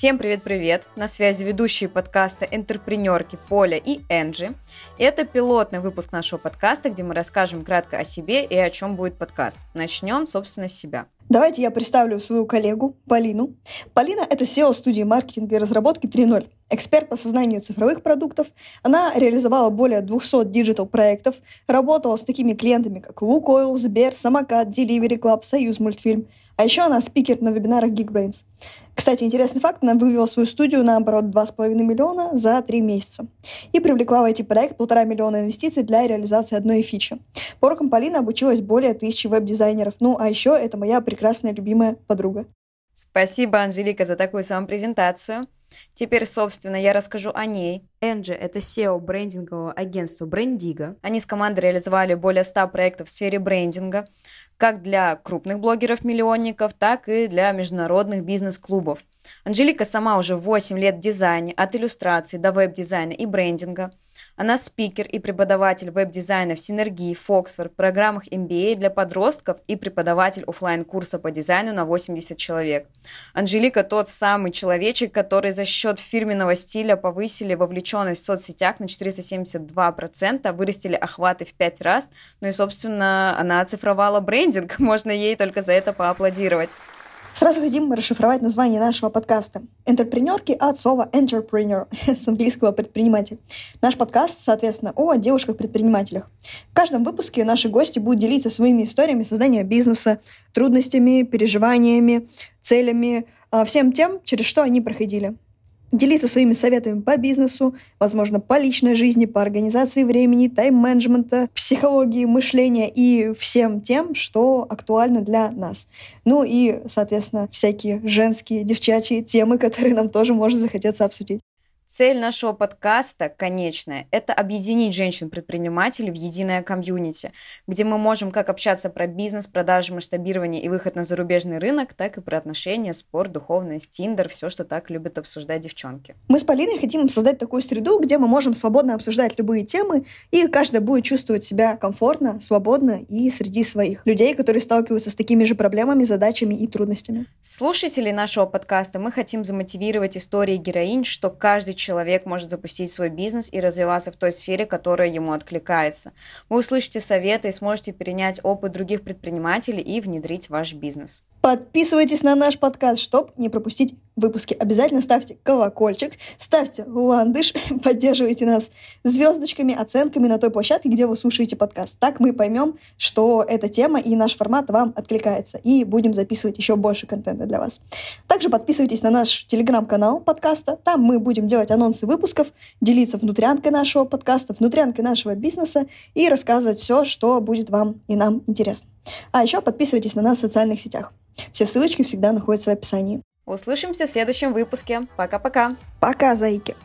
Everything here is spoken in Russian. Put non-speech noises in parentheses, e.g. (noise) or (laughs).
Всем привет-привет! На связи ведущие подкаста «Интерпренерки» Поля и Энджи. Это пилотный выпуск нашего подкаста, где мы расскажем кратко о себе и о чем будет подкаст. Начнем, собственно, с себя. Давайте я представлю свою коллегу Полину. Полина — это SEO студии маркетинга и разработки 3.0 эксперт по сознанию цифровых продуктов. Она реализовала более 200 диджитал-проектов, работала с такими клиентами, как Лукойл, Сбер, Самокат, Delivery Club, Союз мультфильм. А еще она спикер на вебинарах Geekbrains. Кстати, интересный факт, она вывела свою студию на оборот 2,5 миллиона за 3 месяца. И привлекла в эти проект полтора миллиона инвестиций для реализации одной фичи. По урокам Полина обучилась более тысячи веб-дизайнеров. Ну, а еще это моя прекрасная любимая подруга. Спасибо, Анжелика, за такую самопрезентацию. Теперь, собственно, я расскажу о ней. Энджи – это SEO брендингового агентства Брендиго. Они с командой реализовали более 100 проектов в сфере брендинга, как для крупных блогеров-миллионников, так и для международных бизнес-клубов. Анжелика сама уже 8 лет в дизайне, от иллюстрации до веб-дизайна и брендинга – она спикер и преподаватель веб-дизайна в Синергии, Фоксфорд, программах MBA для подростков и преподаватель офлайн курса по дизайну на 80 человек. Анжелика тот самый человечек, который за счет фирменного стиля повысили вовлеченность в соцсетях на 472%, вырастили охваты в 5 раз, ну и, собственно, она оцифровала брендинг, (laughs) можно ей только за это поаплодировать. Сразу хотим расшифровать название нашего подкаста. Энтерпренерки от слова entrepreneur, (laughs) с английского предприниматель. Наш подкаст, соответственно, о девушках-предпринимателях. В каждом выпуске наши гости будут делиться своими историями создания бизнеса, трудностями, переживаниями, целями, а, всем тем, через что они проходили делиться своими советами по бизнесу, возможно, по личной жизни, по организации времени, тайм-менеджмента, психологии, мышления и всем тем, что актуально для нас. Ну и, соответственно, всякие женские, девчачьи темы, (laughs) которые нам тоже может захотеться обсудить. Цель нашего подкаста, конечная, это объединить женщин-предпринимателей в единое комьюнити, где мы можем как общаться про бизнес, продажи, масштабирование и выход на зарубежный рынок, так и про отношения, спорт, духовность, тиндер, все, что так любят обсуждать девчонки. Мы с Полиной хотим создать такую среду, где мы можем свободно обсуждать любые темы, и каждая будет чувствовать себя комфортно, свободно и среди своих людей, которые сталкиваются с такими же проблемами, задачами и трудностями. Слушателей нашего подкаста мы хотим замотивировать истории героинь, что каждый человек может запустить свой бизнес и развиваться в той сфере, которая ему откликается. Вы услышите советы и сможете перенять опыт других предпринимателей и внедрить в ваш бизнес. Подписывайтесь на наш подкаст, чтобы не пропустить выпуски. Обязательно ставьте колокольчик, ставьте ландыш, (laughs) поддерживайте нас звездочками, оценками на той площадке, где вы слушаете подкаст. Так мы поймем, что эта тема и наш формат вам откликается. И будем записывать еще больше контента для вас. Также подписывайтесь на наш телеграм-канал подкаста. Там мы будем делать анонсы выпусков, делиться внутрянкой нашего подкаста, внутрянкой нашего бизнеса и рассказывать все, что будет вам и нам интересно. А еще подписывайтесь на нас в социальных сетях. Все ссылочки всегда находятся в описании. Услышимся в следующем выпуске. Пока-пока. Пока, зайки.